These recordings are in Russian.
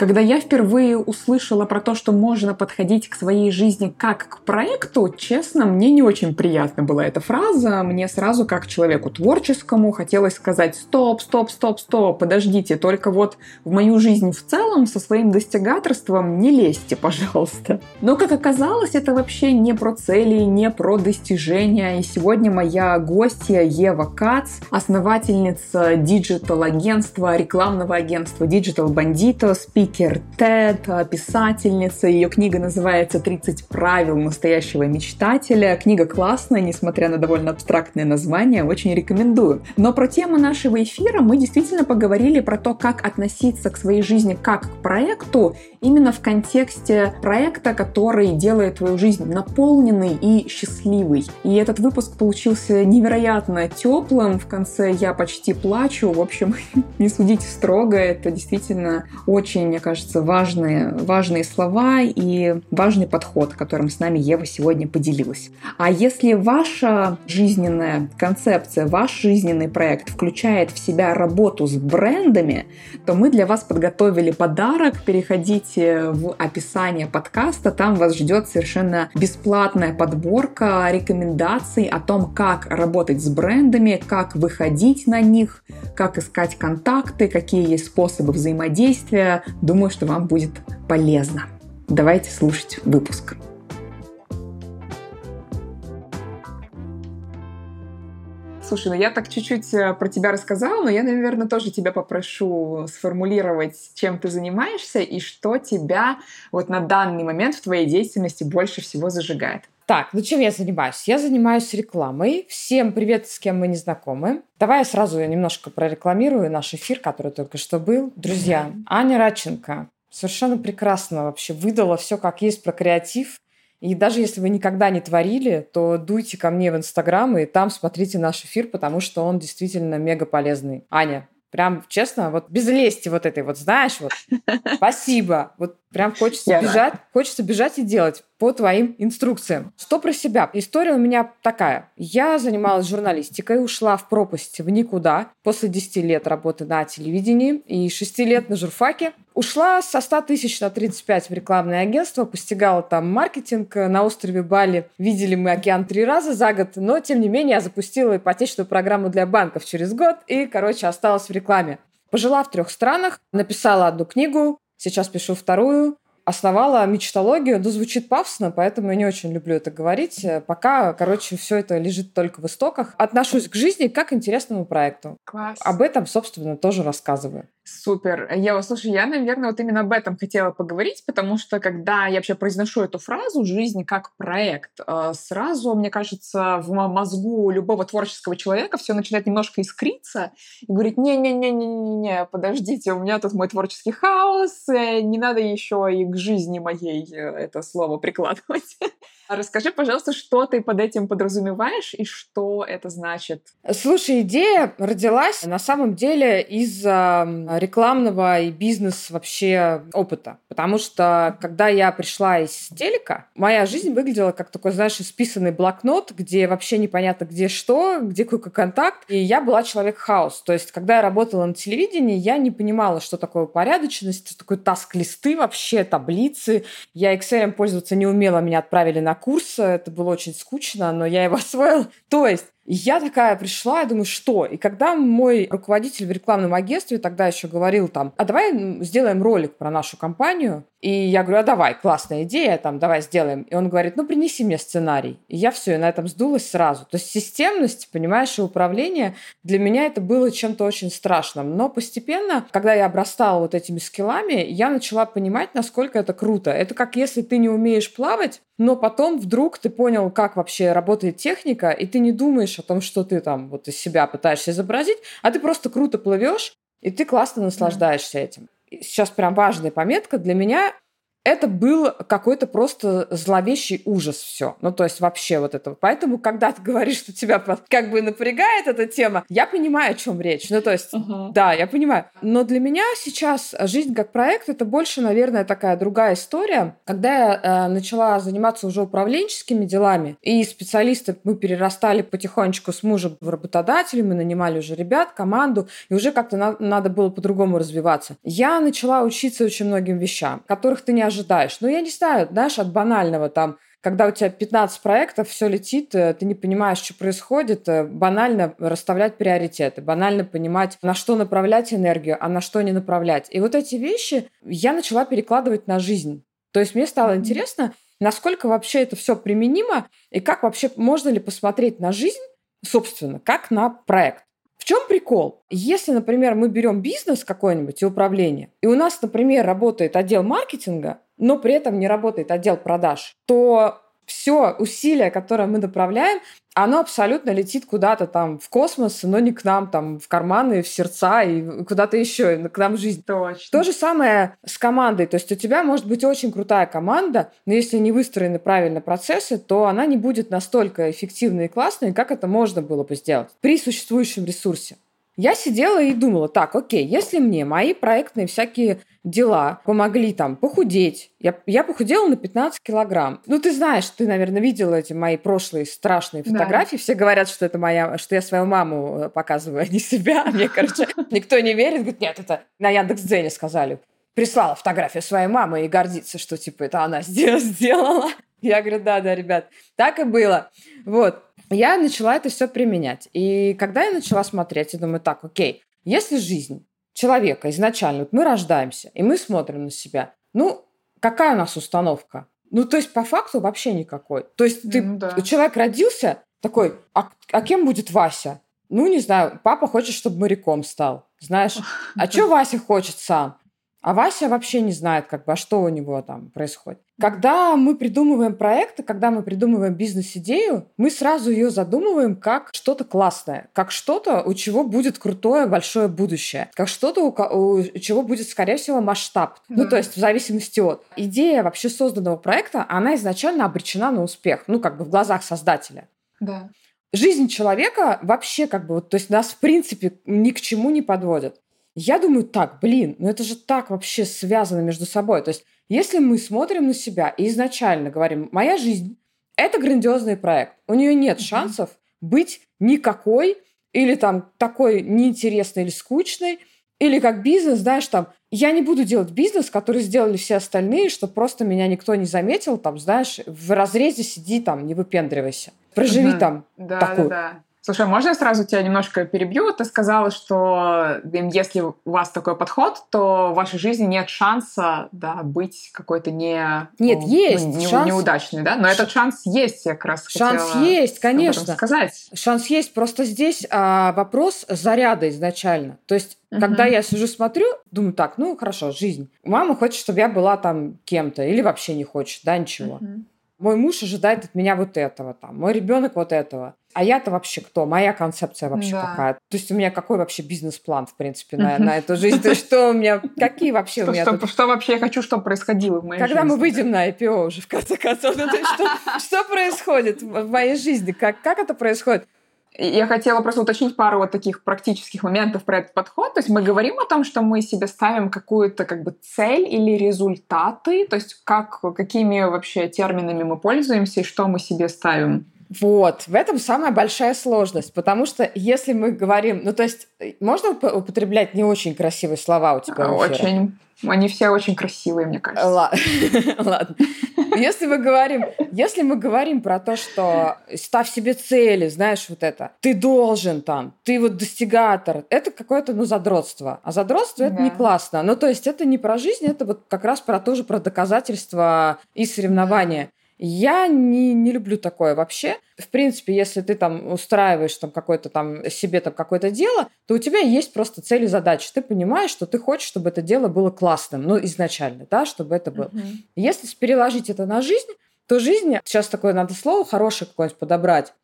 Когда я впервые услышала про то, что можно подходить к своей жизни как к проекту, честно, мне не очень приятна была эта фраза. Мне сразу, как человеку творческому, хотелось сказать «стоп, стоп, стоп, стоп, подождите, только вот в мою жизнь в целом со своим достигаторством не лезьте, пожалуйста». Но, как оказалось, это вообще не про цели, не про достижения. И сегодня моя гостья Ева Кац, основательница digital-агентства, рекламного агентства Digital Bandito, спикер TED, писательница. Ее книга называется «30 правил настоящего мечтателя». Книга классная, несмотря на довольно абстрактное название, очень рекомендую. Но про тему нашего эфира мы действительно поговорили про то, как относиться к своей жизни как к проекту, именно в контексте проекта, который делает твою жизнь наполненной и счастливой. И этот выпуск получился невероятно теплым. В конце я почти плачу. В общем, не судите строго. Это действительно очень кажется, важные, важные слова и важный подход, которым с нами Ева сегодня поделилась. А если ваша жизненная концепция, ваш жизненный проект включает в себя работу с брендами, то мы для вас подготовили подарок. Переходите в описание подкаста, там вас ждет совершенно бесплатная подборка рекомендаций о том, как работать с брендами, как выходить на них, как искать контакты, какие есть способы взаимодействия, Думаю, что вам будет полезно. Давайте слушать выпуск. Слушай, ну я так чуть-чуть э, про тебя рассказала, но я, наверное, тоже тебя попрошу сформулировать, чем ты занимаешься и что тебя вот на данный момент в твоей деятельности больше всего зажигает. Так, ну чем я занимаюсь? Я занимаюсь рекламой. Всем привет, с кем мы не знакомы. Давай я сразу немножко прорекламирую наш эфир, который только что был. Друзья, Аня Радченко совершенно прекрасно вообще выдала все как есть про креатив. И даже если вы никогда не творили, то дуйте ко мне в Инстаграм и там смотрите наш эфир, потому что он действительно мега полезный. Аня, Прям, честно, вот без лести вот этой вот, знаешь, вот, спасибо. Вот прям хочется Я бежать, рад. хочется бежать и делать по твоим инструкциям. Что про себя? История у меня такая. Я занималась журналистикой, ушла в пропасть в никуда после 10 лет работы на телевидении и 6 лет на журфаке. Ушла со 100 тысяч на 35 в рекламное агентство, постигала там маркетинг на острове Бали. Видели мы океан три раза за год, но тем не менее я запустила ипотечную программу для банков через год и, короче, осталась в рекламе. Пожила в трех странах, написала одну книгу, сейчас пишу вторую, основала мечтологию. Да, звучит пафосно, поэтому я не очень люблю это говорить. Пока, короче, все это лежит только в истоках. Отношусь к жизни как к интересному проекту. Класс. Об этом, собственно, тоже рассказываю. Супер. Ева, слушай, я, наверное, вот именно об этом хотела поговорить, потому что когда я вообще произношу эту фразу «жизнь как проект», э, сразу, мне кажется, в мозгу любого творческого человека все начинает немножко искриться и говорить «не-не-не-не-не, подождите, у меня тут мой творческий хаос, э, не надо еще и к жизни моей э, это слово прикладывать». Расскажи, пожалуйста, что ты под этим подразумеваешь и что это значит? Слушай, идея родилась на самом деле из рекламного и бизнес вообще опыта. Потому что, когда я пришла из телека, моя жизнь выглядела как такой, знаешь, исписанный блокнот, где вообще непонятно, где что, где какой контакт. И я была человек-хаос. То есть, когда я работала на телевидении, я не понимала, что такое порядочность, что такое таск-листы вообще, таблицы. Я Excel пользоваться не умела, меня отправили на курс, это было очень скучно, но я его освоила. То есть я такая пришла, я думаю, что? И когда мой руководитель в рекламном агентстве тогда еще говорил там, а давай сделаем ролик про нашу компанию, и я говорю, а давай, классная идея, там, давай сделаем. И он говорит, ну, принеси мне сценарий. И я все, и на этом сдулась сразу. То есть системность, понимаешь, и управление, для меня это было чем-то очень страшным. Но постепенно, когда я обрастала вот этими скиллами, я начала понимать, насколько это круто. Это как если ты не умеешь плавать, но потом вдруг ты понял, как вообще работает техника, и ты не думаешь о том, что ты там вот из себя пытаешься изобразить, а ты просто круто плывешь, и ты классно наслаждаешься этим. Сейчас прям важная пометка для меня это был какой-то просто зловещий ужас все. Ну, то есть вообще вот это. Поэтому, когда ты говоришь, что тебя как бы напрягает эта тема, я понимаю, о чем речь. Ну, то есть, uh-huh. да, я понимаю. Но для меня сейчас жизнь как проект это больше, наверное, такая другая история. Когда я э, начала заниматься уже управленческими делами, и специалисты мы перерастали потихонечку с мужем в работодателей, мы нанимали уже ребят, команду, и уже как-то на- надо было по-другому развиваться. Я начала учиться очень многим вещам, которых ты не ожидаешь. Ну, я не знаю, знаешь, от банального там, когда у тебя 15 проектов, все летит, э, ты не понимаешь, что происходит, э, банально расставлять приоритеты, банально понимать, на что направлять энергию, а на что не направлять. И вот эти вещи я начала перекладывать на жизнь. То есть мне стало интересно, насколько вообще это все применимо и как вообще можно ли посмотреть на жизнь, собственно, как на проект. В чем прикол? Если, например, мы берем бизнес какой-нибудь и управление, и у нас, например, работает отдел маркетинга, но при этом не работает отдел продаж, то все усилия, которое мы направляем, оно абсолютно летит куда-то там в космос, но не к нам, там, в карманы, в сердца и куда-то еще, к нам в жизнь. Точно. То же самое с командой. То есть у тебя может быть очень крутая команда, но если не выстроены правильно процессы, то она не будет настолько эффективной и классной, как это можно было бы сделать при существующем ресурсе. Я сидела и думала, так, окей, если мне мои проектные всякие дела помогли там похудеть, я, я похудела на 15 килограмм. Ну, ты знаешь, ты, наверное, видела эти мои прошлые страшные фотографии. Да. Все говорят, что это моя, что я свою маму э, показываю, а не себя. Мне, короче, никто не верит. Говорит, нет, это на Яндекс.Дзене сказали. Прислала фотографию своей мамы и гордится, что, типа, это она сделала. Я говорю, да, да, ребят, так и было. Вот я начала это все применять. И когда я начала смотреть, я думаю, так, окей, если жизнь человека изначально, вот мы рождаемся, и мы смотрим на себя, ну, какая у нас установка? Ну, то есть, по факту вообще никакой. То есть, ты, mm, да. человек родился такой, а, а кем будет Вася? Ну, не знаю, папа хочет, чтобы моряком стал. Знаешь, а что Вася хочет сам? А Вася вообще не знает, как бы, а что у него там происходит. Когда мы придумываем проекты, когда мы придумываем бизнес-идею, мы сразу ее задумываем как что-то классное, как что-то, у чего будет крутое большое будущее, как что-то, у, у чего будет, скорее всего, масштаб. Да. Ну, то есть в зависимости от. Идея вообще созданного проекта, она изначально обречена на успех, ну, как бы в глазах создателя. Да. Жизнь человека вообще как бы, то есть нас в принципе ни к чему не подводит. Я думаю, так, блин, ну это же так вообще связано между собой. То есть если мы смотрим на себя и изначально говорим, моя жизнь – это грандиозный проект, у нее нет шансов быть никакой или там такой неинтересной или скучной, или как бизнес, знаешь, там, я не буду делать бизнес, который сделали все остальные, что просто меня никто не заметил, там, знаешь, в разрезе сиди там, не выпендривайся. Проживи угу. там да, такую. Да, да. Слушай, можно я сразу тебя немножко перебью? Ты сказала, что если у вас такой подход, то в вашей жизни нет шанса да, быть какой-то не... Нет, ну, есть. Не, шанс... Неудачный, да? Но этот шанс есть, я как раз Шанс есть, конечно. сказать. Шанс есть, просто здесь а, вопрос заряда изначально. То есть Угу. Когда я сижу, смотрю, думаю, так, ну хорошо, жизнь. Мама хочет, чтобы я была там кем-то, или вообще не хочет, да, ничего. Угу. Мой муж ожидает от меня вот этого, там, мой ребенок вот этого. А я-то вообще кто? Моя концепция вообще да. какая? То есть у меня какой вообще бизнес-план, в принципе, на, на эту жизнь? То есть что у меня, какие вообще у меня что, что вообще я хочу, чтобы происходило в моей Когда жизни? мы выйдем на IPO уже, в конце концов, ну, что, что происходит в моей жизни? Как, как это происходит? Я хотела просто уточнить пару вот таких практических моментов про этот подход. То есть мы говорим о том, что мы себе ставим какую-то как бы цель или результаты, то есть как, какими вообще терминами мы пользуемся и что мы себе ставим. Вот, в этом самая большая сложность, потому что если мы говорим, ну то есть можно употреблять не очень красивые слова у тебя? Очень. Они все очень красивые, мне кажется. Ладно. Если мы говорим, если мы говорим про то, что ставь себе цели, знаешь, вот это, ты должен там, ты вот достигатор, это какое-то, ну, задротство. А задротство это не классно. Ну, то есть это не про жизнь, это вот как раз про тоже про доказательства и соревнования. Я не, не люблю такое вообще. В принципе, если ты там устраиваешь там какое-то там себе там какое-то дело, то у тебя есть просто цели и задачи. Ты понимаешь, что ты хочешь, чтобы это дело было классным, ну, изначально, да, чтобы это было. Uh-huh. Если переложить это на жизнь, то жизнь, сейчас такое надо слово хорошее какое-нибудь подобрать,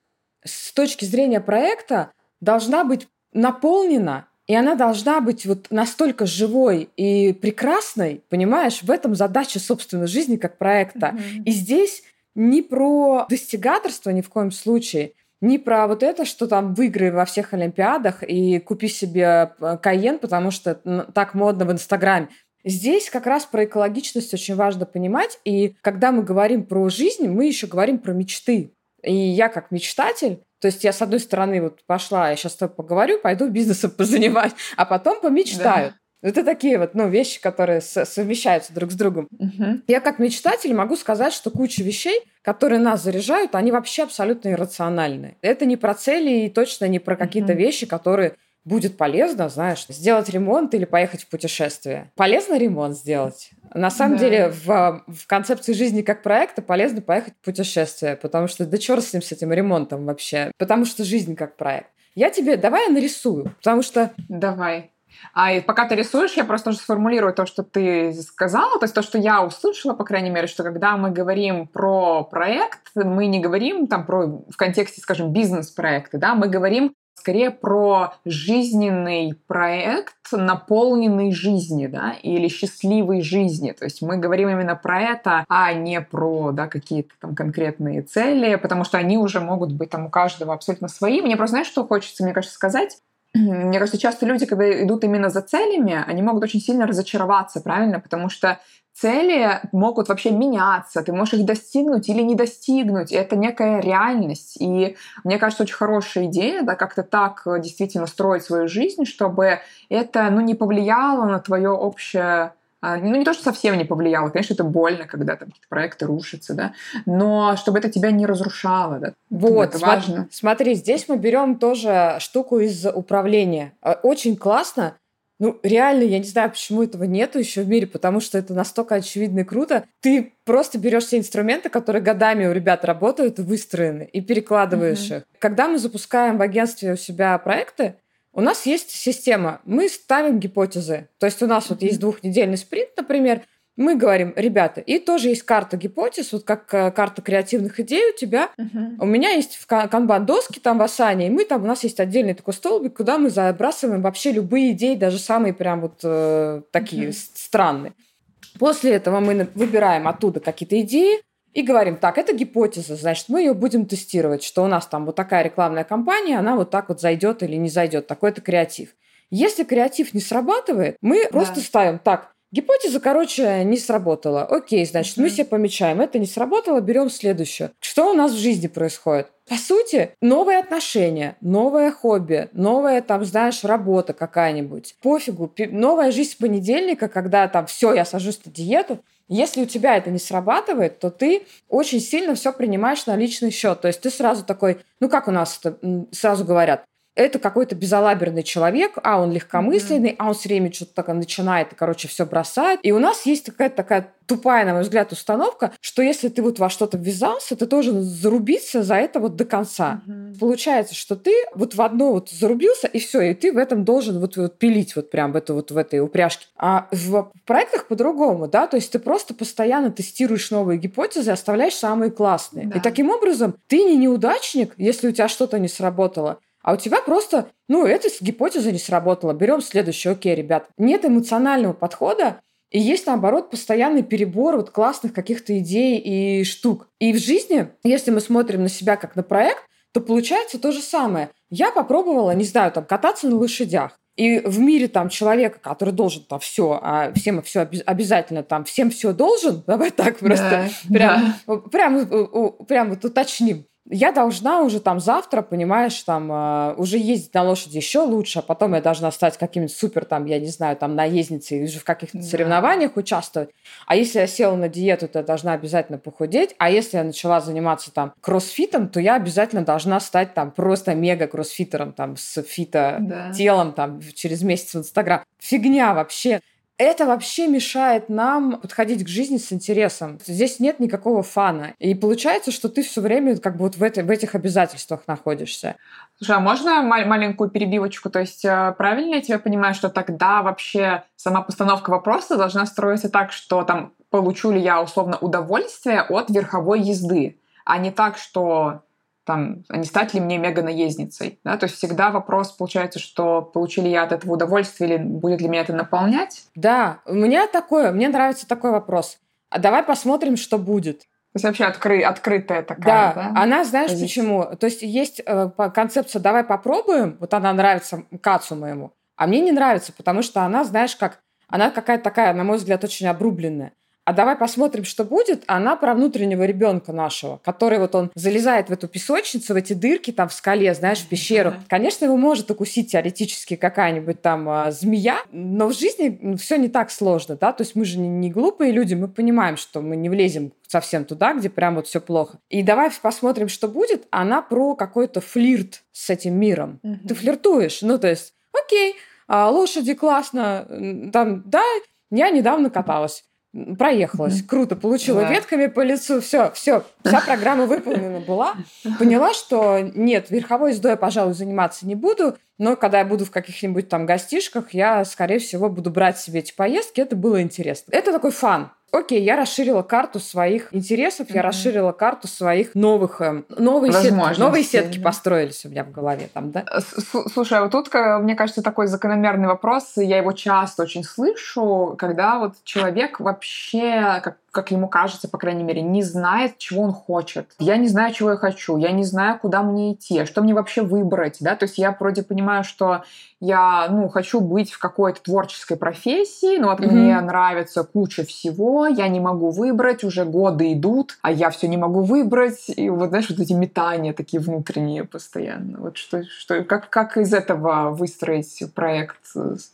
с точки зрения проекта должна быть наполнена И она должна быть вот настолько живой и прекрасной, понимаешь, в этом задача собственной жизни как проекта. Mm-hmm. И здесь не про достигаторство ни в коем случае, не про вот это, что там выиграй во всех Олимпиадах и купи себе э, Каен, потому что так модно в Инстаграме. Здесь как раз про экологичность очень важно понимать. И когда мы говорим про жизнь, мы еще говорим про мечты. И я как мечтатель, то есть я, с одной стороны, вот пошла, я сейчас с тобой поговорю, пойду бизнесом позанимать, а потом помечтаю. Да. Это такие вот ну, вещи, которые совмещаются друг с другом. Угу. Я как мечтатель могу сказать, что куча вещей, которые нас заряжают, они вообще абсолютно иррациональны. Это не про цели и точно не про какие-то угу. вещи, которые будет полезно, знаешь, сделать ремонт или поехать в путешествие. Полезно ремонт сделать. На самом да. деле в, в концепции жизни как проекта полезно поехать в путешествие, потому что да черт с ним, с этим ремонтом вообще. Потому что жизнь как проект. Я тебе, давай я нарисую, потому что... Давай. А и пока ты рисуешь, я просто уже сформулирую то, что ты сказала, то есть то, что я услышала, по крайней мере, что когда мы говорим про проект, мы не говорим там про в контексте, скажем, бизнес-проекта, да, мы говорим скорее про жизненный проект, наполненный жизни, да, или счастливой жизни. То есть мы говорим именно про это, а не про, да, какие-то там конкретные цели, потому что они уже могут быть там у каждого абсолютно свои. Мне просто, знаешь, что хочется, мне кажется, сказать? Мне кажется, часто люди, когда идут именно за целями, они могут очень сильно разочароваться, правильно? Потому что цели могут вообще меняться, ты можешь их достигнуть или не достигнуть, и это некая реальность. И мне кажется, очень хорошая идея, да, как-то так э, действительно строить свою жизнь, чтобы это, ну, не повлияло на твое общее ну, не то, что совсем не повлияло, конечно, это больно, когда там какие-то проекты рушатся, да, но чтобы это тебя не разрушало, да. Вот, это важно. Смотри, здесь мы берем тоже штуку из управления. Э, очень классно, ну, реально, я не знаю, почему этого нету еще в мире, потому что это настолько очевидно и круто. Ты просто берешь все инструменты, которые годами у ребят работают и выстроены, и перекладываешь mm-hmm. их. Когда мы запускаем в агентстве у себя проекты, у нас есть система. Мы ставим гипотезы. То есть у нас вот есть двухнедельный спринт, например, мы говорим, ребята, и тоже есть карта гипотез, вот как э, карта креативных идей у тебя. Uh-huh. У меня есть в канбан-доске там в Асане, и мы там, у нас есть отдельный такой столбик, куда мы забрасываем вообще любые идеи, даже самые прям вот э, такие uh-huh. странные. После этого мы выбираем оттуда какие-то идеи, и говорим, так, это гипотеза, значит, мы ее будем тестировать, что у нас там вот такая рекламная кампания, она вот так вот зайдет или не зайдет, такой-то креатив. Если креатив не срабатывает, мы да. просто ставим, так, Гипотеза, короче, не сработала. Окей, значит, mm-hmm. мы себе помечаем, это не сработало, берем следующее. Что у нас в жизни происходит? По сути, новые отношения, новое хобби, новая, там, знаешь, работа какая-нибудь. Пофигу, новая жизнь с понедельника, когда там все, я сажусь на диету. Если у тебя это не срабатывает, то ты очень сильно все принимаешь на личный счет. То есть ты сразу такой, ну как у нас это сразу говорят, это какой-то безалаберный человек, а он легкомысленный, mm-hmm. а он все время что-то такое начинает и, короче, все бросает. И у нас есть какая-то такая тупая, на мой взгляд, установка, что если ты вот во что-то ввязался, ты должен зарубиться за это вот до конца. Mm-hmm. Получается, что ты вот в одно вот зарубился, и все, и ты в этом должен вот, вот пилить вот прям в, эту, вот в этой упряжке. А в проектах по-другому, да, то есть ты просто постоянно тестируешь новые гипотезы, оставляешь самые классные. Да. И таким образом ты не неудачник, если у тебя что-то не сработало, а у тебя просто, ну, эта гипотеза не сработала. Берем следующее. Окей, ребят. Нет эмоционального подхода, и есть, наоборот, постоянный перебор вот классных каких-то идей и штук. И в жизни, если мы смотрим на себя как на проект, то получается то же самое. Я попробовала, не знаю, там, кататься на лошадях. И в мире там человека, который должен там все, а всем все обязательно там, всем все должен, давай так просто да, прям, да. прям, прям, прям вот уточним я должна уже там завтра, понимаешь, там э, уже ездить на лошади еще лучше, а потом я должна стать каким-нибудь супер, там, я не знаю, там, наездницей, уже в каких-то да. соревнованиях участвовать. А если я села на диету, то я должна обязательно похудеть. А если я начала заниматься там кроссфитом, то я обязательно должна стать там просто мега кроссфитером, там, с фито да. телом, там, через месяц в Инстаграм. Фигня вообще это вообще мешает нам подходить к жизни с интересом. Здесь нет никакого фана. И получается, что ты все время как бы вот в, это, в этих обязательствах находишься. Слушай, а можно маленькую перебивочку? То есть э, правильно я тебя понимаю, что тогда вообще сама постановка вопроса должна строиться так, что там получу ли я условно удовольствие от верховой езды, а не так, что там, а не стать ли мне мега-наездницей, да, то есть всегда вопрос получается, что получили ли я от этого удовольствие или будет ли меня это наполнять? Да, у меня такое, мне нравится такой вопрос. А давай посмотрим, что будет. То есть вообще откры, открытая такая, да? Да, она, знаешь Здесь... почему? То есть есть э, концепция «давай попробуем», вот она нравится Кацу моему, а мне не нравится, потому что она, знаешь, как, она какая-то такая, на мой взгляд, очень обрубленная а давай посмотрим, что будет. Она про внутреннего ребенка нашего, который вот он залезает в эту песочницу, в эти дырки там в скале, знаешь, в пещеру. Конечно, его может укусить теоретически какая-нибудь там а, змея, но в жизни все не так сложно, да, то есть мы же не, не глупые люди, мы понимаем, что мы не влезем совсем туда, где прям вот все плохо. И давай посмотрим, что будет. Она про какой-то флирт с этим миром. Ты флиртуешь, ну то есть, окей, а, лошади классно, там, да, я недавно каталась проехалась, круто, получила да. ветками по лицу, все, все, вся программа выполнена была. Поняла, что нет, верховой ездой я, пожалуй, заниматься не буду, но когда я буду в каких-нибудь там гостишках, я, скорее всего, буду брать себе эти поездки, это было интересно. Это такой фан. Окей, я расширила карту своих интересов, mm-hmm. я расширила карту своих новых, э, новые сетки, новые сетки да. построились у меня в голове там, да? Э, слушай, а вот тут, мне кажется, такой закономерный вопрос, я его часто очень слышу, когда вот человек вообще, как как ему кажется, по крайней мере, не знает, чего он хочет. Я не знаю, чего я хочу, я не знаю, куда мне идти, что мне вообще выбрать, да, то есть я вроде понимаю, что я, ну, хочу быть в какой-то творческой профессии, но вот mm-hmm. мне нравится куча всего, я не могу выбрать, уже годы идут, а я все не могу выбрать, и вот, знаешь, вот эти метания такие внутренние постоянно. Вот что, что как, как из этого выстроить проект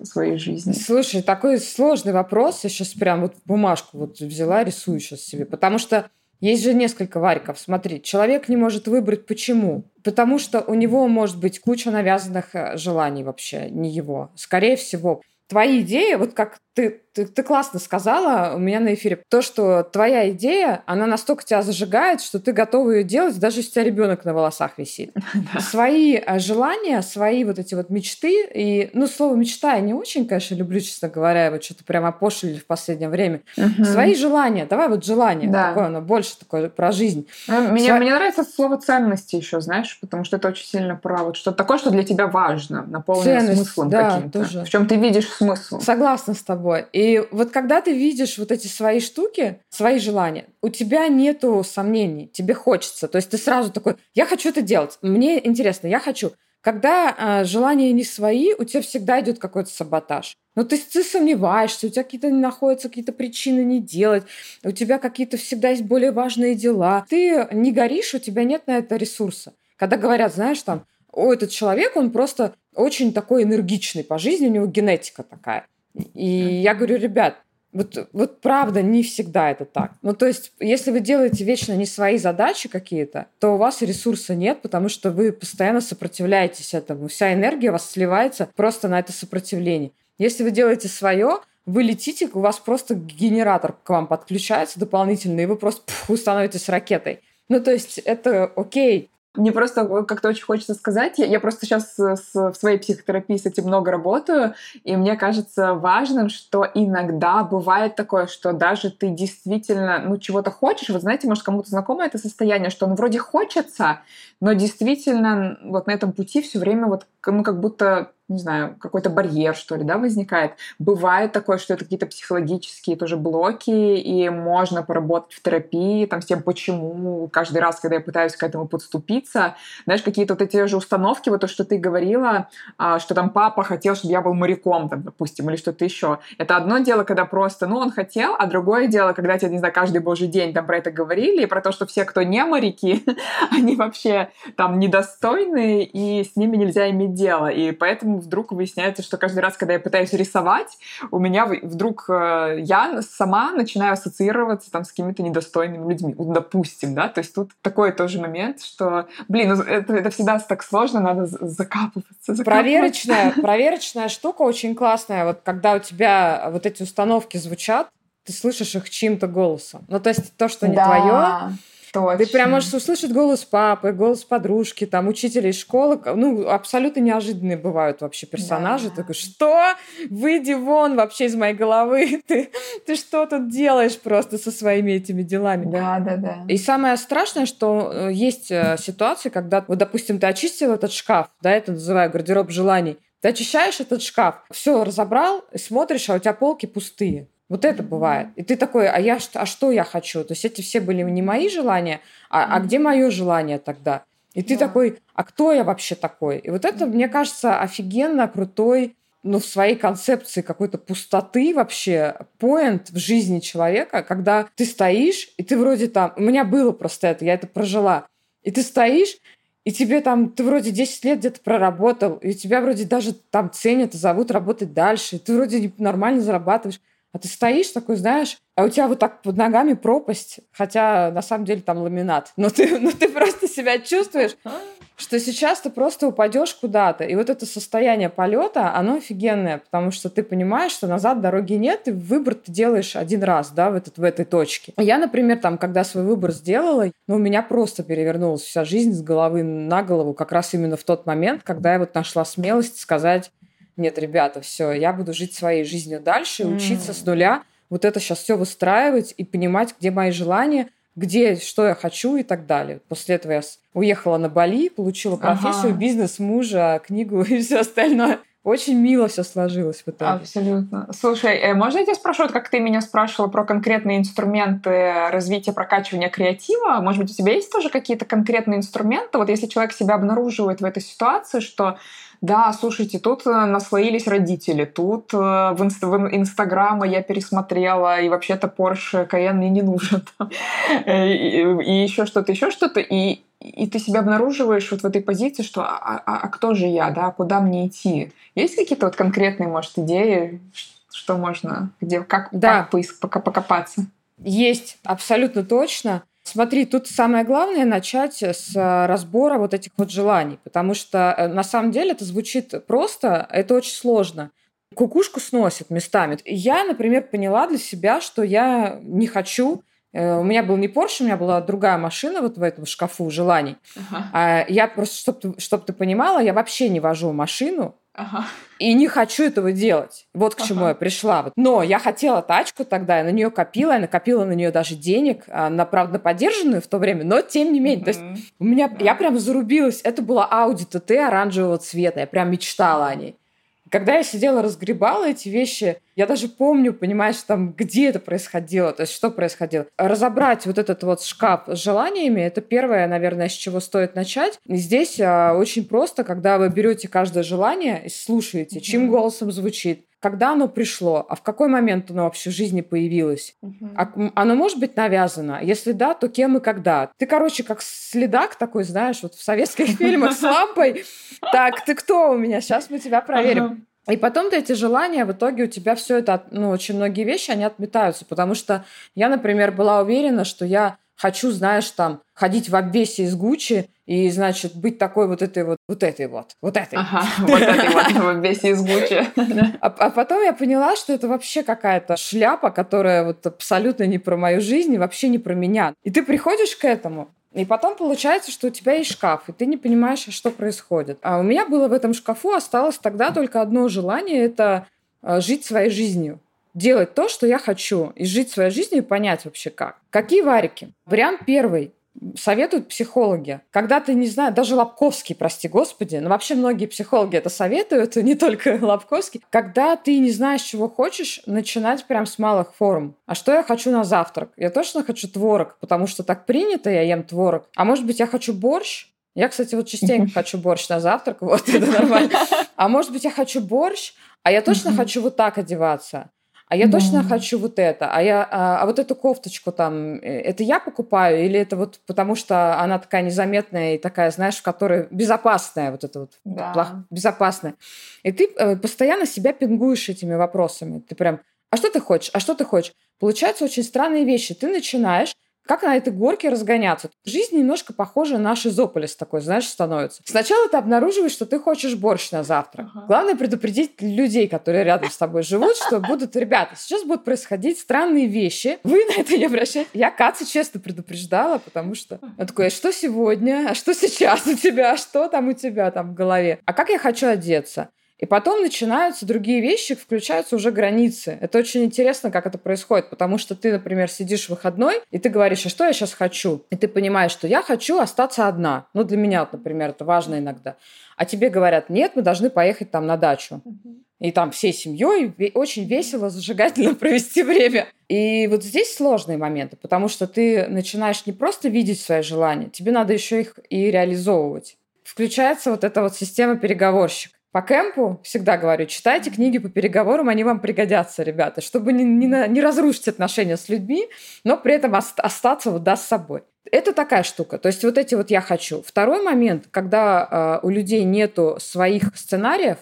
своей жизни? Слушай, такой сложный вопрос, я сейчас прям вот бумажку вот взяла, рисую сейчас себе, потому что есть же несколько вариков. Смотри, человек не может выбрать почему. Потому что у него может быть куча навязанных э, желаний вообще, не его. Скорее всего, твои идеи, вот как ты, ты, ты классно сказала у меня на эфире, то, что твоя идея, она настолько тебя зажигает, что ты готова ее делать, даже если у тебя ребенок на волосах висит. Свои э, желания, свои вот эти вот мечты, и, ну, слово мечта я не очень, конечно, люблю, честно говоря, вот что-то прямо опошлили в последнее время. Свои желания, давай вот желание, такое оно больше такое про жизнь. А, мне, мне нравится слово ценности еще, знаешь, потому что это очень сильно про вот что-то такое, что для тебя важно, Ценность, смыслом да, каким-то. Тоже. В чем ты видишь смысл. Согласна с тобой тобой. И вот когда ты видишь вот эти свои штуки, свои желания, у тебя нету сомнений, тебе хочется. То есть ты сразу такой, я хочу это делать, мне интересно, я хочу. Когда э, желания не свои, у тебя всегда идет какой-то саботаж. Ну, есть ты сомневаешься, у тебя какие-то находятся какие-то причины не делать, у тебя какие-то всегда есть более важные дела. Ты не горишь, у тебя нет на это ресурса. Когда говорят, знаешь, там, о, этот человек, он просто очень такой энергичный по жизни, у него генетика такая. И я говорю, ребят, вот, вот правда, не всегда это так. Ну, то есть, если вы делаете вечно не свои задачи какие-то, то у вас ресурса нет, потому что вы постоянно сопротивляетесь этому. Вся энергия у вас сливается просто на это сопротивление. Если вы делаете свое, вы летите, у вас просто генератор к вам подключается дополнительно, и вы просто пух, становитесь ракетой. Ну, то есть это окей, мне просто как-то очень хочется сказать, я, я просто сейчас с, в своей психотерапии с этим много работаю, и мне кажется важным, что иногда бывает такое, что даже ты действительно, ну, чего-то хочешь, вот знаете, может, кому-то знакомо это состояние, что ну, вроде хочется, но действительно вот на этом пути все время вот, ну, как будто не знаю, какой-то барьер, что ли, да, возникает. Бывает такое, что это какие-то психологические тоже блоки, и можно поработать в терапии, там, с тем, почему каждый раз, когда я пытаюсь к этому подступиться, знаешь, какие-то вот эти же установки, вот то, что ты говорила, а, что там папа хотел, чтобы я был моряком, там, допустим, или что-то еще. Это одно дело, когда просто, ну, он хотел, а другое дело, когда тебе, не знаю, каждый божий день там про это говорили, и про то, что все, кто не моряки, они вообще там недостойны, и с ними нельзя иметь дело. И поэтому вдруг выясняется, что каждый раз, когда я пытаюсь рисовать, у меня вдруг э, я сама начинаю ассоциироваться там с какими-то недостойными людьми, допустим, да, то есть тут такой тоже момент, что, блин, ну, это, это всегда так сложно, надо закапываться. закапываться. Проверочная, проверочная штука очень классная, вот когда у тебя вот эти установки звучат, ты слышишь их чьим-то голосом. Ну, то есть то, что не да. твое, Точно. Ты прям можешь услышать голос папы, голос подружки, там, учителя из школы. Ну, абсолютно неожиданные бывают вообще персонажи. Да. Такой, что? Выйди вон вообще из моей головы. Ты, ты что тут делаешь просто со своими этими делами? Да, да, да. И самое страшное, что э, есть э, ситуации, когда, вот, допустим, ты очистил этот шкаф, да, это называю гардероб желаний, ты очищаешь этот шкаф, все разобрал, смотришь, а у тебя полки пустые. Вот это бывает. И ты такой, а я а что я хочу? То есть эти все были не мои желания, а, а где мое желание тогда? И ты да. такой, а кто я вообще такой? И вот это, мне кажется, офигенно крутой, ну, в своей концепции какой-то пустоты вообще, поинт в жизни человека, когда ты стоишь, и ты вроде там... У меня было просто это, я это прожила. И ты стоишь, и тебе там, ты вроде 10 лет где-то проработал, и тебя вроде даже там ценят и зовут работать дальше, и ты вроде нормально зарабатываешь. А ты стоишь такой, знаешь, а у тебя вот так под ногами пропасть, хотя на самом деле там ламинат. Но ты, но ты просто себя чувствуешь, что сейчас ты просто упадешь куда-то. И вот это состояние полета, оно офигенное, потому что ты понимаешь, что назад дороги нет, и выбор ты делаешь один раз, да, в, этот, в этой точке. Я, например, там, когда свой выбор сделала, ну, у меня просто перевернулась вся жизнь с головы на голову как раз именно в тот момент, когда я вот нашла смелость сказать, нет, ребята, все, я буду жить своей жизнью дальше, mm. учиться с нуля, вот это сейчас все выстраивать и понимать, где мои желания, где, что я хочу и так далее. После этого я уехала на Бали, получила профессию, ага. бизнес мужа, книгу и все остальное. Очень мило все сложилось в итоге. Абсолютно. Слушай, э, можно я тебя спрошу, как ты меня спрашивала про конкретные инструменты развития, прокачивания креатива? Может быть, у тебя есть тоже какие-то конкретные инструменты? Вот если человек себя обнаруживает в этой ситуации, что да, слушайте, тут э, наслоились родители, тут э, в, инст в Инстаграма я пересмотрела, и вообще-то Porsche Cayenne мне не нужен. И еще что-то, еще что-то. И, и ты себя обнаруживаешь вот в этой позиции, что а, а, а кто же я, да, куда мне идти? Есть какие-то вот конкретные, может, идеи, что можно, где, как, да. как покопаться? Есть, абсолютно точно. Смотри, тут самое главное начать с э, разбора вот этих вот желаний, потому что э, на самом деле это звучит просто, это очень сложно. Кукушку сносит местами. Я, например, поняла для себя, что я не хочу у меня был не Porsche, у меня была другая машина вот в этом шкафу желаний. Ага. Я просто, чтобы чтоб ты понимала, я вообще не вожу машину. Ага. И не хочу этого делать. Вот к ага. чему я пришла. Но я хотела тачку тогда, я на нее копила, я накопила на нее даже денег, а, на, правда, поддержанную в то время, но тем не менее. Mm-hmm. То есть у меня, я прям зарубилась. Это была Audi TT оранжевого цвета, я прям мечтала о ней. Когда я сидела, разгребала эти вещи, я даже помню, понимаешь, там, где это происходило, то есть что происходило. Разобрать вот этот вот шкаф с желаниями, это первое, наверное, с чего стоит начать. Здесь а, очень просто, когда вы берете каждое желание и слушаете, чьим голосом звучит, когда оно пришло, а в какой момент оно вообще в жизни появилось. Uh-huh. А, оно может быть навязано? Если да, то кем и когда? Ты, короче, как следак такой, знаешь, вот в советских фильмах с лампой. Так, ты кто у меня? Сейчас мы тебя проверим. И потом ты эти желания, в итоге у тебя все это, ну, очень многие вещи, они отметаются. Потому что я, например, была уверена, что я хочу, знаешь, там, ходить в обвесе из Гуччи и, значит, быть такой вот этой вот, вот этой вот, вот этой. Ага, вот этой вот в обвесе из Гуччи. А, а потом я поняла, что это вообще какая-то шляпа, которая вот абсолютно не про мою жизнь и вообще не про меня. И ты приходишь к этому, и потом получается, что у тебя есть шкаф, и ты не понимаешь, что происходит. А у меня было в этом шкафу осталось тогда только одно желание – это э, жить своей жизнью делать то, что я хочу, и жить своей жизнью и понять вообще как. Какие варики? Вариант первый советуют психологи. Когда ты, не знаю, даже Лобковский, прости господи, но вообще многие психологи это советуют, не только Лобковский. Когда ты не знаешь, чего хочешь, начинать прям с малых форм. А что я хочу на завтрак? Я точно хочу творог, потому что так принято, я ем творог. А может быть, я хочу борщ? Я, кстати, вот частенько хочу борщ на завтрак, вот это нормально. А может быть, я хочу борщ, а я точно хочу вот так одеваться. А я да. точно хочу вот это, а я, а, а вот эту кофточку там, э, это я покупаю или это вот потому что она такая незаметная и такая, знаешь, в которой безопасная вот это вот, да. плох, безопасная. И ты э, постоянно себя пингуешь этими вопросами. Ты прям, а что ты хочешь, а что ты хочешь? Получаются очень странные вещи. Ты начинаешь Как на этой горке разгоняться? Жизнь немножко похожа на наш изополис такой, знаешь, становится. Сначала ты обнаруживаешь, что ты хочешь борщ на завтра. Ага. Главное предупредить людей, которые рядом с тобой живут, что будут, ребята, сейчас будут происходить странные вещи. Вы на это не обращайте. Я Катя честно предупреждала, потому что я такой, а что сегодня? А что сейчас у тебя? А что там у тебя там в голове? А как я хочу одеться? И потом начинаются другие вещи, включаются уже границы. Это очень интересно, как это происходит, потому что ты, например, сидишь в выходной, и ты говоришь, а что я сейчас хочу? И ты понимаешь, что я хочу остаться одна. Ну, для меня, например, это важно иногда. А тебе говорят, нет, мы должны поехать там на дачу. И там всей семьей очень весело, зажигательно провести время. И вот здесь сложные моменты, потому что ты начинаешь не просто видеть свои желания, тебе надо еще их и реализовывать. Включается вот эта вот система переговорщик по кемпу всегда говорю, читайте книги по переговорам, они вам пригодятся, ребята, чтобы не, не, не разрушить отношения с людьми, но при этом остаться вот да с собой. Это такая штука. То есть вот эти вот я хочу. Второй момент, когда э, у людей нету своих сценариев,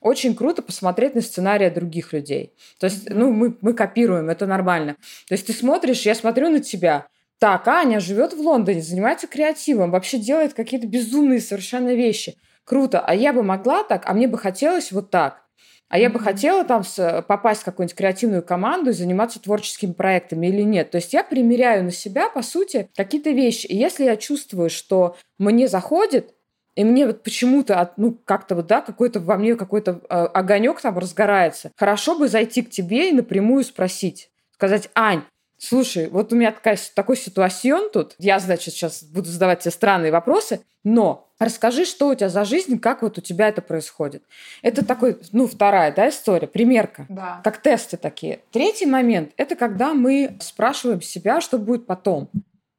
очень круто посмотреть на сценарии других людей. То есть, ну, мы, мы копируем, это нормально. То есть ты смотришь, я смотрю на тебя, так, Аня живет в Лондоне, занимается креативом, вообще делает какие-то безумные совершенно вещи – круто, а я бы могла так, а мне бы хотелось вот так. А я бы хотела там попасть в какую-нибудь креативную команду и заниматься творческими проектами или нет. То есть я примеряю на себя, по сути, какие-то вещи. И если я чувствую, что мне заходит, и мне вот почему-то, ну, как-то вот, да, какой-то во мне какой-то э, огонек там разгорается. Хорошо бы зайти к тебе и напрямую спросить. Сказать, Ань, слушай, вот у меня такая, такой ситуацион тут, я, значит, сейчас буду задавать тебе странные вопросы, но расскажи, что у тебя за жизнь, как вот у тебя это происходит. Это такой, ну, вторая, да, история, примерка, да. как тесты такие. Третий момент – это когда мы спрашиваем себя, что будет потом.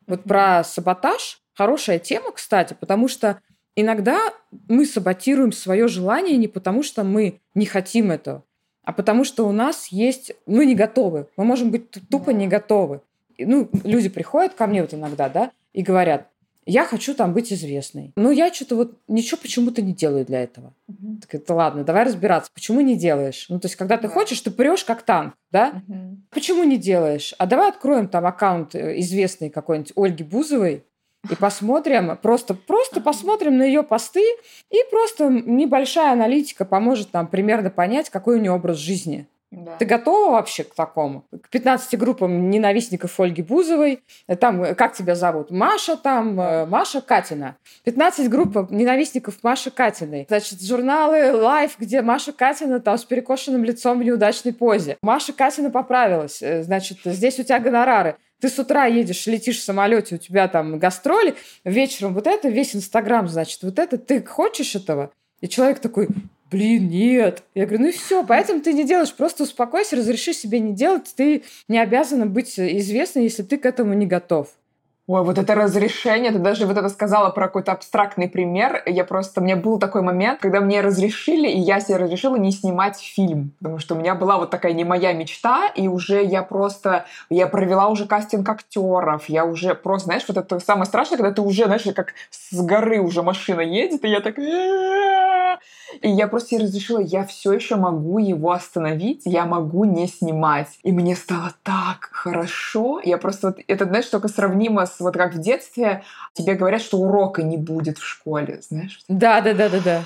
Вот про саботаж хорошая тема, кстати, потому что иногда мы саботируем свое желание не потому, что мы не хотим этого, а потому что у нас есть... Мы не готовы. Мы можем быть тупо не готовы. Ну, люди приходят ко мне вот иногда, да, и говорят, я хочу там быть известной. Но я что-то вот ничего почему-то не делаю для этого. Угу. Так это ладно, давай разбираться, почему не делаешь? Ну, то есть, когда ты да. хочешь, ты прешь как танк, да? Угу. Почему не делаешь? А давай откроем там аккаунт э, известный какой-нибудь Ольги Бузовой, и посмотрим, просто, просто посмотрим на ее посты, и просто небольшая аналитика поможет нам примерно понять, какой у нее образ жизни. Да. Ты готова вообще к такому? К 15 группам ненавистников Ольги Бузовой. Там, э, как тебя зовут? Маша там, э, Маша Катина. 15 групп ненавистников Маши Катиной. Значит, журналы Life, где Маша Катина там с перекошенным лицом в неудачной позе. Маша Катина поправилась. Э, значит, здесь у тебя гонорары. Ты с утра едешь, летишь в самолете, у тебя там гастроли, вечером вот это, весь Инстаграм, значит, вот это, ты хочешь этого? И человек такой, блин, нет. Я говорю, ну все, поэтому ты не делаешь, просто успокойся, разреши себе не делать, ты не обязана быть известной, если ты к этому не готов. Ой, вот это разрешение, ты даже вот это сказала про какой-то абстрактный пример. Я просто, у меня был такой момент, когда мне разрешили, и я себе разрешила не снимать фильм, потому что у меня была вот такая не моя мечта, и уже я просто, я провела уже кастинг актеров, я уже просто, знаешь, вот это самое страшное, когда ты уже, знаешь, как с горы уже машина едет, и я так... И я просто себе разрешила, я все еще могу его остановить, я могу не снимать. И мне стало так хорошо. Я просто вот, это, знаешь, только сравнимо вот как в детстве тебе говорят, что урока не будет в школе, знаешь? Да, да, да, да, да.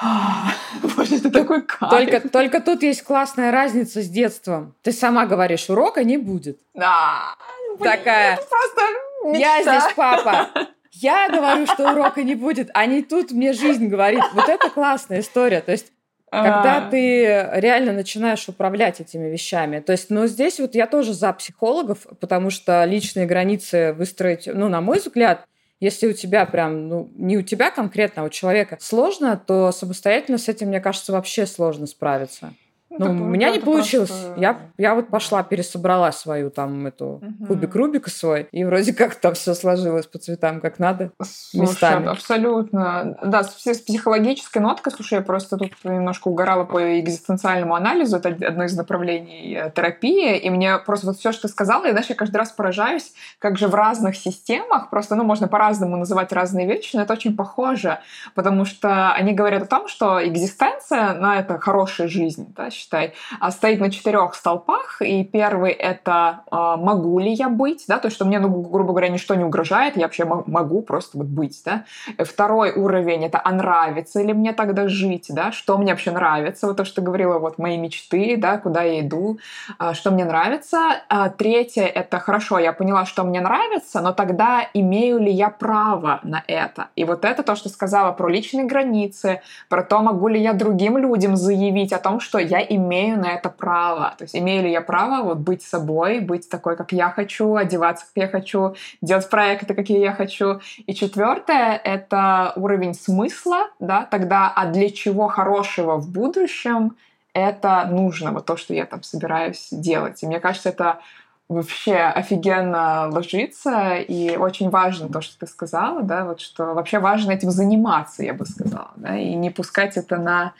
Боже, это такой кайф. Только, только тут есть классная разница с детством. Ты сама говоришь, урока не будет. Да. Такая. Это просто мечта. Я здесь папа. Я говорю, что урока не будет, а не тут мне жизнь говорит. Вот это классная история. То есть когда а. ты реально начинаешь управлять этими вещами. То есть, но здесь вот я тоже за психологов, потому что личные границы выстроить, ну, на мой взгляд, если у тебя прям, ну, не у тебя конкретно, а у человека сложно, то самостоятельно с этим, мне кажется, вообще сложно справиться. Ну, у меня не получилось. Просто... Я, я вот пошла, пересобрала свою там эту угу. кубик Рубика свой, и вроде как там все сложилось по цветам, как надо. Слушай, местами. абсолютно. Да, с, с психологической ноткой, слушай, я просто тут немножко угорала по экзистенциальному анализу, это одно из направлений э, терапии, и мне просто вот все, что ты сказала, я, знаешь, я каждый раз поражаюсь, как же в разных системах, просто, ну, можно по-разному называть разные вещи, но это очень похоже, потому что они говорят о том, что экзистенция, ну, это хорошая жизнь, да, считай, а стоит на четырех столпах. И первый — это э, могу ли я быть, да, то есть что мне, ну, грубо говоря, ничто не угрожает, я вообще могу просто вот быть, да. Второй уровень — это а нравится ли мне тогда жить, да, что мне вообще нравится, вот то, что ты говорила, вот мои мечты, да, куда я иду, э, что мне нравится. А третье — это хорошо, я поняла, что мне нравится, но тогда имею ли я право на это? И вот это то, что сказала про личные границы, про то, могу ли я другим людям заявить о том, что я имею на это право. То есть имею ли я право вот быть собой, быть такой, как я хочу, одеваться, как я хочу, делать проекты, какие я хочу. И четвертое — это уровень смысла, да, тогда, а для чего хорошего в будущем это нужно, вот то, что я там собираюсь делать. И мне кажется, это вообще офигенно ложится, и очень важно то, что ты сказала, да, вот что вообще важно этим заниматься, я бы сказала, да, и не пускать это на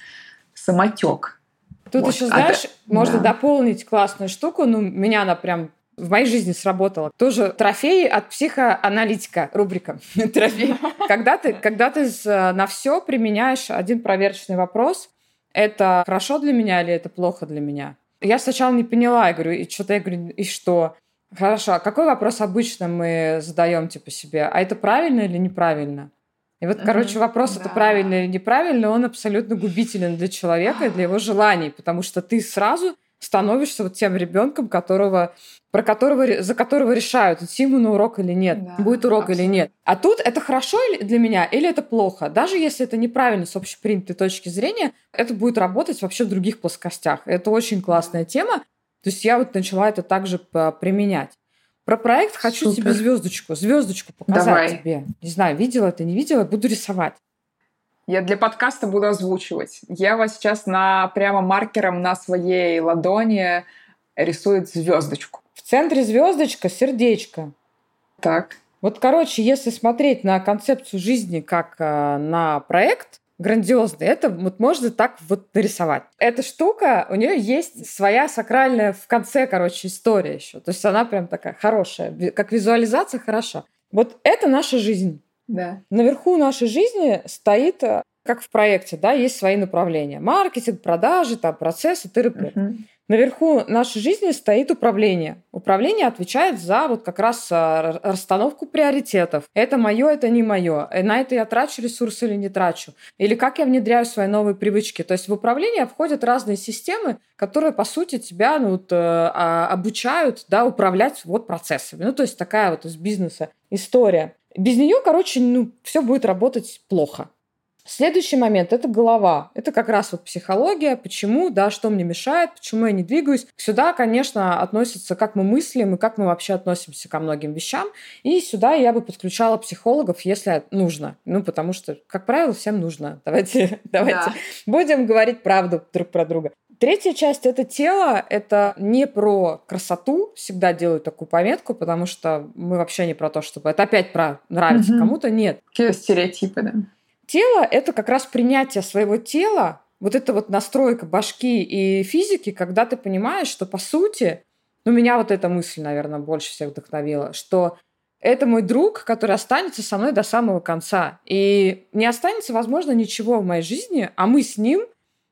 самотек. Тут вот. еще, знаешь, а можно да. дополнить классную штуку, ну, меня она прям в моей жизни сработала. Тоже трофей от психоаналитика, рубрика трофей. Когда ты, когда ты на все применяешь один проверочный вопрос, это хорошо для меня или это плохо для меня? Я сначала не поняла, я говорю, и что-то я говорю, и что? Хорошо, а какой вопрос обычно мы задаем типа себе? А это правильно или неправильно? И вот, короче, вопрос, да. это правильно или неправильно, он абсолютно губителен для человека и для его желаний, потому что ты сразу становишься вот тем ребенком, которого про которого, за которого решают, идти ему на урок или нет, да, будет урок абсолютно. или нет. А тут это хорошо для меня или это плохо? Даже если это неправильно с общепринятой точки зрения, это будет работать вообще в других плоскостях. Это очень классная тема. То есть я вот начала это также применять. Про проект хочу Супер. тебе звездочку, звездочку показать Давай. тебе. Не знаю, видела ты, не видела, буду рисовать. Я для подкаста буду озвучивать. Я вас сейчас на прямо маркером на своей ладони рисует звездочку. В центре звездочка, сердечко. Так. Вот, короче, если смотреть на концепцию жизни как э, на проект грандиозный, это вот можно так вот нарисовать. Эта штука, у нее есть своя сакральная в конце, короче, история еще. То есть она прям такая хорошая, как визуализация хороша. Вот это наша жизнь. Да. Наверху нашей жизни стоит, э, как в проекте, да, есть свои направления. Маркетинг, продажи, там, процессы, тыры угу. Наверху нашей жизни стоит управление. Управление отвечает за вот как раз а, расстановку приоритетов. Это мое, это не мое. Э, на это я трачу ресурсы или не трачу. Или как я внедряю свои новые привычки. То есть в управление входят разные системы, которые, по сути, тебя ну, вот, э, а, обучают да, управлять вот процессами. Ну, то есть такая вот из бизнеса история. Без нее, короче, ну, все будет работать плохо. Следующий момент – это голова. Это как раз вот психология, почему, да, что мне мешает, почему я не двигаюсь. Сюда, конечно, относится, как мы мыслим и как мы вообще относимся ко многим вещам. И сюда я бы подключала психологов, если нужно. Ну, потому что, как правило, всем нужно. Давайте, давайте да. будем говорить правду друг про друга. Третья часть это тело, это не про красоту, всегда делаю такую пометку, потому что мы вообще не про то, чтобы это опять про нравится угу. кому-то, нет. Какие стереотипы, да. Тело — это как раз принятие своего тела, вот это вот настройка башки и физики, когда ты понимаешь, что по сути, ну, меня вот эта мысль, наверное, больше всех вдохновила, что это мой друг, который останется со мной до самого конца. И не останется, возможно, ничего в моей жизни, а мы с ним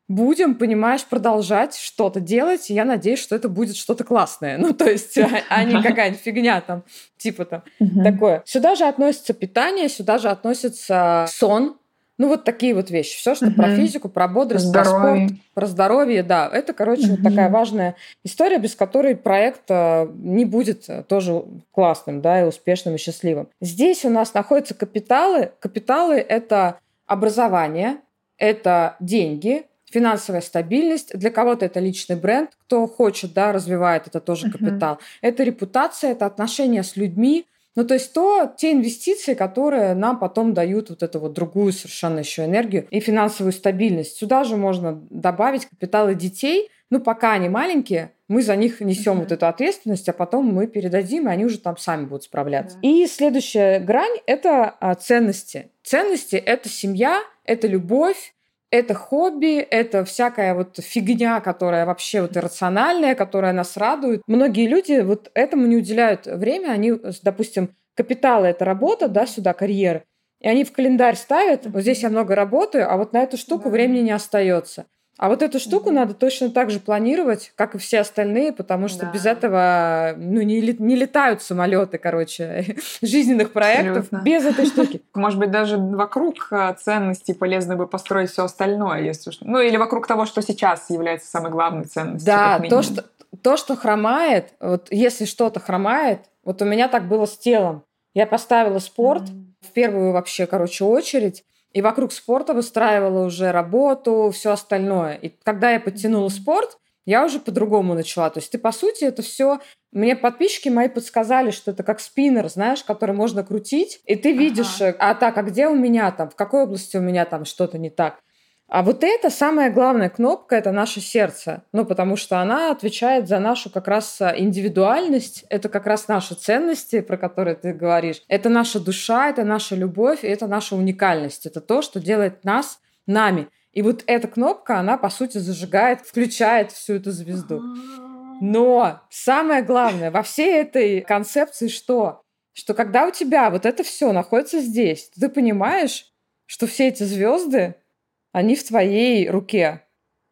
будем, понимаешь, продолжать что-то делать, и я надеюсь, что это будет что-то классное. Ну, то есть, а, а не какая-нибудь фигня там, типа там, такое. Сюда же относится питание, сюда же относится сон, ну, вот такие вот вещи. Все, что угу. про физику, про бодрость, здоровье. про спорт, про здоровье, да. Это, короче, угу. вот такая важная история, без которой проект э, не будет э, тоже классным, да, и успешным, и счастливым. Здесь у нас находятся капиталы. Капиталы – это образование, это деньги, финансовая стабильность. Для кого-то это личный бренд, кто хочет, да, развивает, это тоже капитал. Uh-huh. Это репутация, это отношения с людьми, ну, то есть то, те инвестиции, которые нам потом дают вот эту вот другую совершенно еще энергию и финансовую стабильность. Сюда же можно добавить капиталы детей. Ну, пока они маленькие, мы за них несем uh-huh. вот эту ответственность, а потом мы передадим, и они уже там сами будут справляться. Uh-huh. И следующая грань – это а, ценности. Ценности – это семья, это любовь, это хобби, это всякая вот фигня, которая вообще вот иррациональная, которая нас радует. Многие люди вот этому не уделяют время. Они, допустим, капиталы – это работа, да, сюда карьера. И они в календарь ставят, вот здесь я много работаю, а вот на эту штуку да. времени не остается. А вот эту штуку mm-hmm. надо точно так же планировать, как и все остальные, потому что да. без этого ну, не, не летают самолеты, короче, жизненных проектов Абсолютно. без этой штуки. Может быть, даже вокруг а, ценностей полезно бы построить все остальное, если ну или вокруг того, что сейчас является самой главной ценностью. Да, то что то, что хромает, вот если что-то хромает, вот у меня так было с телом. Я поставила спорт mm-hmm. в первую вообще, короче, очередь, и вокруг спорта выстраивала уже работу, все остальное. И когда я подтянула спорт, я уже по-другому начала. То есть ты, по сути, это все... Мне подписчики мои подсказали, что это как спиннер, знаешь, который можно крутить, и ты видишь, ага. а так, а где у меня там, в какой области у меня там что-то не так. А вот это самая главная кнопка, это наше сердце. Ну, потому что она отвечает за нашу как раз а, индивидуальность, это как раз наши ценности, про которые ты говоришь. Это наша душа, это наша любовь, и это наша уникальность. Это то, что делает нас нами. И вот эта кнопка, она, по сути, зажигает, включает всю эту звезду. Но самое главное во всей этой концепции что? Что когда у тебя вот это все находится здесь, ты понимаешь, что все эти звезды они в твоей руке.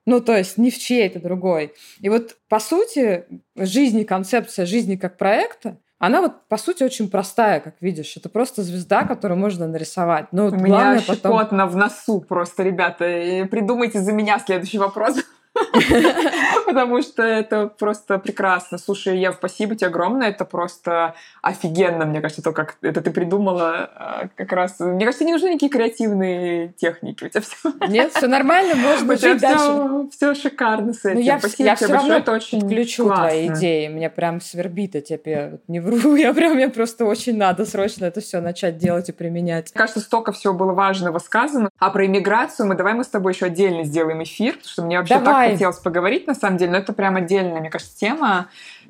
Ну, то есть не в чьей-то другой. И вот, по сути, жизни, концепция жизни как проекта, она вот, по сути, очень простая, как видишь. Это просто звезда, которую можно нарисовать. Но У меня потом... в носу просто, ребята. Придумайте за меня следующий вопрос. Потому что это просто прекрасно. Слушай, Ев, спасибо тебе огромное. Это просто офигенно, мне кажется, то, как это ты придумала. А, как раз, мне кажется, не нужны никакие креативные техники. У тебя все... Нет, все нормально, можно жить дальше. Все шикарно с ну, этим. я, спасибо я тебе большое, это очень включу классно. твои идеи. Мне прям свербит, я тебе не вру. Я прям, мне просто очень надо срочно это все начать делать и применять. Мне кажется, столько всего было важного сказано. А про иммиграцию мы давай мы с тобой еще отдельно сделаем эфир, потому что мне вообще Давай. так хотелось поговорить, на самом деле, но это прям отдельная, мне кажется, тема.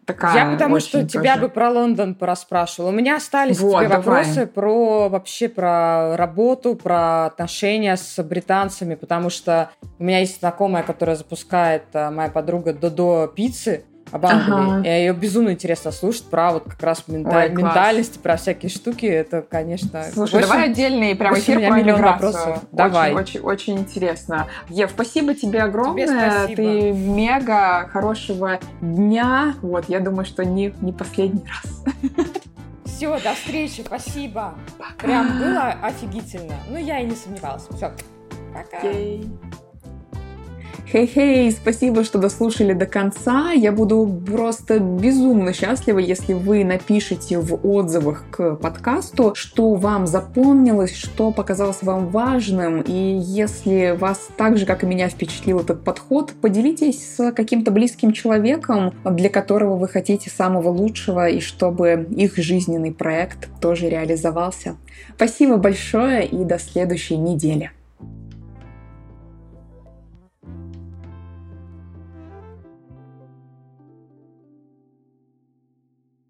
Такая Я потому что тоже. тебя бы про Лондон пораспрашивала. У меня остались вот, тебе давай. вопросы про вообще про работу, про отношения с британцами, потому что у меня есть знакомая, которая запускает а, моя подруга Додо пиццы об Англии. Ага. И ее безумно интересно слушать про вот как раз менталь... Ой, ментальность, про всякие штуки. Это, конечно... Слушай, 8... давай отдельный прям эфир про миллион вопросов. Давай. Очень, очень, очень интересно. Ев, спасибо тебе огромное. Тебе спасибо. Ты мега хорошего дня. Вот, я думаю, что не, не последний раз. Все, до встречи, спасибо. Пока. Прям было офигительно. Ну, я и не сомневалась. Все, пока. Okay. Хей-хей, спасибо, что дослушали до конца. Я буду просто безумно счастлива, если вы напишите в отзывах к подкасту, что вам запомнилось, что показалось вам важным. И если вас так же, как и меня, впечатлил этот подход, поделитесь с каким-то близким человеком, для которого вы хотите самого лучшего, и чтобы их жизненный проект тоже реализовался. Спасибо большое и до следующей недели.